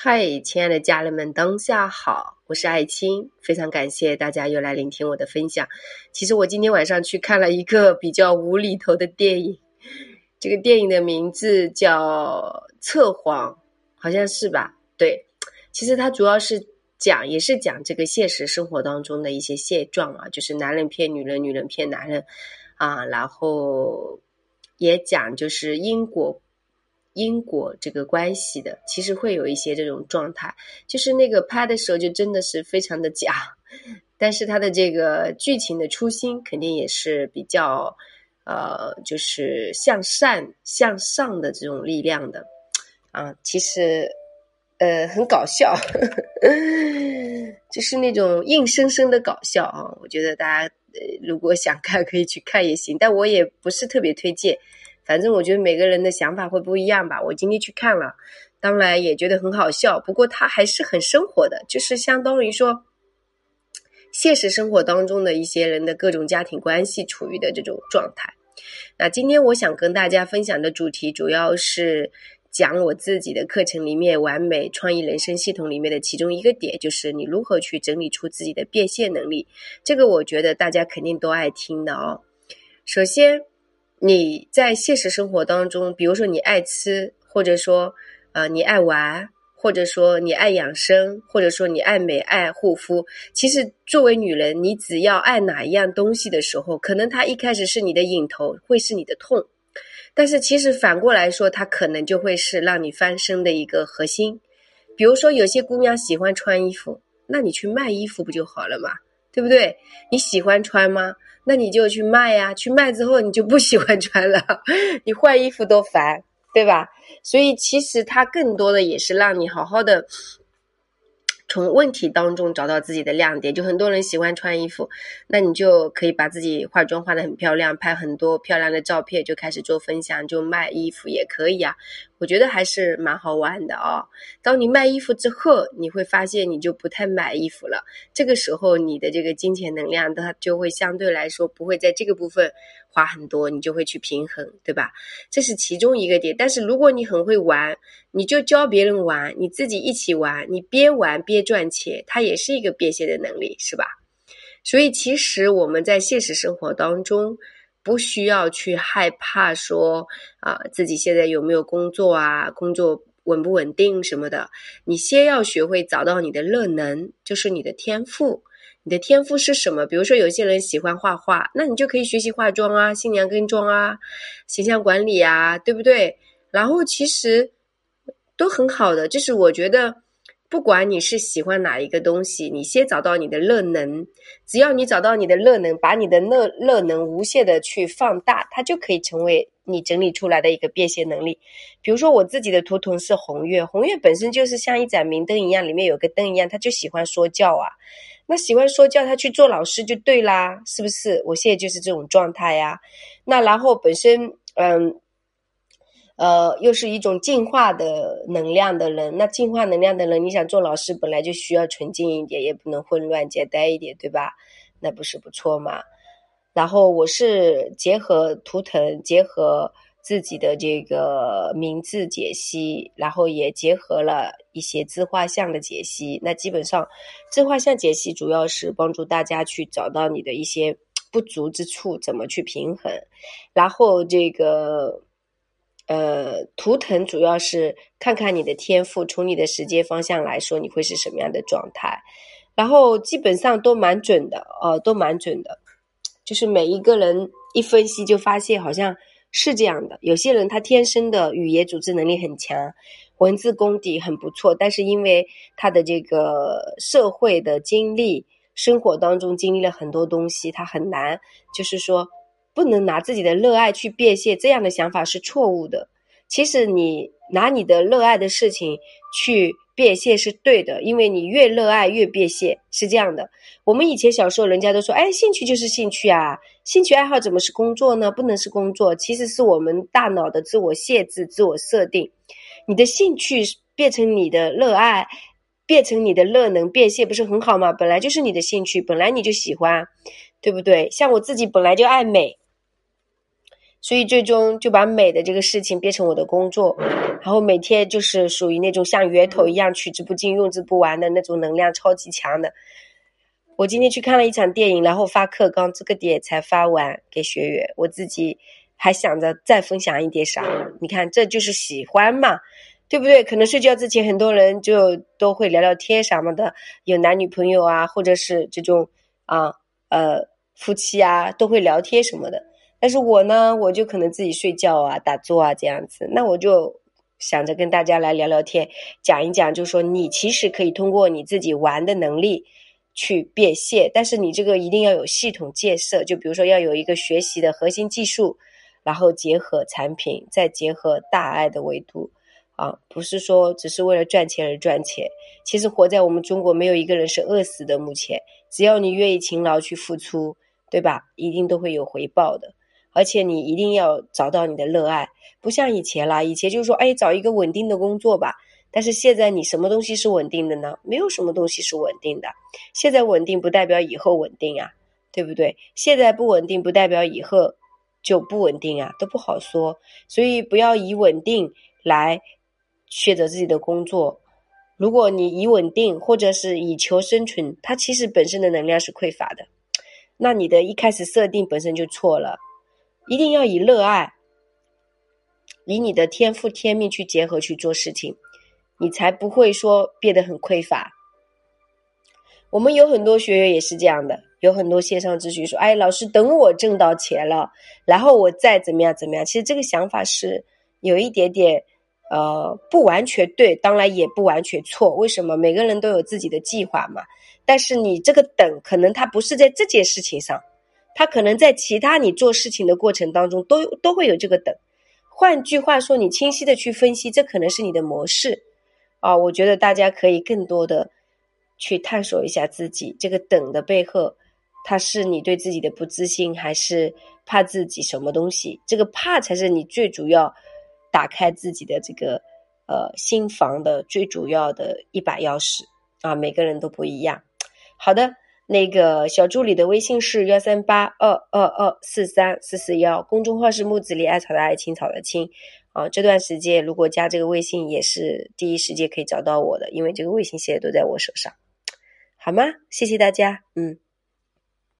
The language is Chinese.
嗨，亲爱的家人们，当下好，我是爱青，非常感谢大家又来聆听我的分享。其实我今天晚上去看了一个比较无厘头的电影，这个电影的名字叫《测谎》，好像是吧？对，其实它主要是讲，也是讲这个现实生活当中的一些现状啊，就是男人骗女人，女人骗男人啊，然后也讲就是因果。因果这个关系的，其实会有一些这种状态，就是那个拍的时候就真的是非常的假，但是他的这个剧情的初心肯定也是比较，呃，就是向善向上的这种力量的，啊，其实，呃，很搞笑，就是那种硬生生的搞笑啊，我觉得大家呃如果想看可以去看也行，但我也不是特别推荐。反正我觉得每个人的想法会不一样吧。我今天去看了，当然也觉得很好笑。不过它还是很生活的，就是相当于说，现实生活当中的一些人的各种家庭关系处于的这种状态。那今天我想跟大家分享的主题，主要是讲我自己的课程里面完美创意人生系统里面的其中一个点，就是你如何去整理出自己的变现能力。这个我觉得大家肯定都爱听的哦。首先。你在现实生活当中，比如说你爱吃，或者说，呃，你爱玩，或者说你爱养生，或者说你爱美、爱护肤。其实作为女人，你只要爱哪一样东西的时候，可能它一开始是你的瘾头，会是你的痛，但是其实反过来说，它可能就会是让你翻身的一个核心。比如说，有些姑娘喜欢穿衣服，那你去卖衣服不就好了吗？对不对？你喜欢穿吗？那你就去卖呀，去卖之后你就不喜欢穿了，你换衣服都烦，对吧？所以其实它更多的也是让你好好的。从问题当中找到自己的亮点，就很多人喜欢穿衣服，那你就可以把自己化妆化的很漂亮，拍很多漂亮的照片，就开始做分享，就卖衣服也可以啊。我觉得还是蛮好玩的哦。当你卖衣服之后，你会发现你就不太买衣服了，这个时候你的这个金钱能量它就会相对来说不会在这个部分花很多，你就会去平衡，对吧？这是其中一个点。但是如果你很会玩，你就教别人玩，你自己一起玩，你边玩边赚钱，它也是一个变现的能力，是吧？所以其实我们在现实生活当中，不需要去害怕说啊自己现在有没有工作啊，工作稳不稳定什么的。你先要学会找到你的热能，就是你的天赋。你的天赋是什么？比如说有些人喜欢画画，那你就可以学习化妆啊、新娘跟妆啊、形象管理啊，对不对？然后其实。都很好的，就是我觉得，不管你是喜欢哪一个东西，你先找到你的热能，只要你找到你的热能，把你的热热能无限的去放大，它就可以成为你整理出来的一个变现能力。比如说我自己的图腾是红月，红月本身就是像一盏明灯一样，里面有个灯一样，他就喜欢说教啊。那喜欢说教，他去做老师就对啦，是不是？我现在就是这种状态呀。那然后本身，嗯。呃，又是一种进化的能量的人，那进化能量的人，你想做老师，本来就需要纯净一点，也不能混乱简单一点，对吧？那不是不错吗？然后我是结合图腾，结合自己的这个名字解析，然后也结合了一些自画像的解析。那基本上，自画像解析主要是帮助大家去找到你的一些不足之处，怎么去平衡，然后这个。呃，图腾主要是看看你的天赋，从你的时间方向来说，你会是什么样的状态，然后基本上都蛮准的，呃，都蛮准的，就是每一个人一分析就发现好像是这样的。有些人他天生的语言组织能力很强，文字功底很不错，但是因为他的这个社会的经历，生活当中经历了很多东西，他很难，就是说。不能拿自己的热爱去变现，这样的想法是错误的。其实你拿你的热爱的事情去变现是对的，因为你越热爱越变现，是这样的。我们以前小时候，人家都说，哎，兴趣就是兴趣啊，兴趣爱好怎么是工作呢？不能是工作，其实是我们大脑的自我限制、自我设定。你的兴趣变成你的热爱，变成你的热能变现，不是很好吗？本来就是你的兴趣，本来你就喜欢，对不对？像我自己本来就爱美。所以最终就把美的这个事情变成我的工作，然后每天就是属于那种像源头一样取之不尽、用之不完的那种能量超级强的。我今天去看了一场电影，然后发课刚这个点才发完给学员，我自己还想着再分享一点啥。你看，这就是喜欢嘛，对不对？可能睡觉之前很多人就都会聊聊天什么的，有男女朋友啊，或者是这种啊呃夫妻啊，都会聊天什么的。但是我呢，我就可能自己睡觉啊、打坐啊这样子。那我就想着跟大家来聊聊天，讲一讲，就说你其实可以通过你自己玩的能力去变现，但是你这个一定要有系统建设。就比如说要有一个学习的核心技术，然后结合产品，再结合大爱的维度啊，不是说只是为了赚钱而赚钱。其实活在我们中国，没有一个人是饿死的。目前，只要你愿意勤劳去付出，对吧？一定都会有回报的。而且你一定要找到你的热爱，不像以前啦。以前就是说，哎，找一个稳定的工作吧。但是现在你什么东西是稳定的呢？没有什么东西是稳定的。现在稳定不代表以后稳定啊，对不对？现在不稳定不代表以后就不稳定啊，都不好说。所以不要以稳定来选择自己的工作。如果你以稳定或者是以求生存，它其实本身的能量是匮乏的，那你的一开始设定本身就错了。一定要以热爱，以你的天赋天命去结合去做事情，你才不会说变得很匮乏。我们有很多学员也是这样的，有很多线上咨询说：“哎，老师，等我挣到钱了，然后我再怎么样怎么样。”其实这个想法是有一点点呃不完全对，当然也不完全错。为什么？每个人都有自己的计划嘛。但是你这个等，可能他不是在这件事情上。他可能在其他你做事情的过程当中都都会有这个等，换句话说，你清晰的去分析，这可能是你的模式啊。我觉得大家可以更多的去探索一下自己这个等的背后，它是你对自己的不自信，还是怕自己什么东西？这个怕才是你最主要打开自己的这个呃心房的最主要的一把钥匙啊。每个人都不一样。好的。那个小助理的微信是幺三八二二二四三四四幺，公众号是木子李爱草的爱青草的青，啊，这段时间如果加这个微信也是第一时间可以找到我的，因为这个微信现在都在我手上，好吗？谢谢大家，嗯。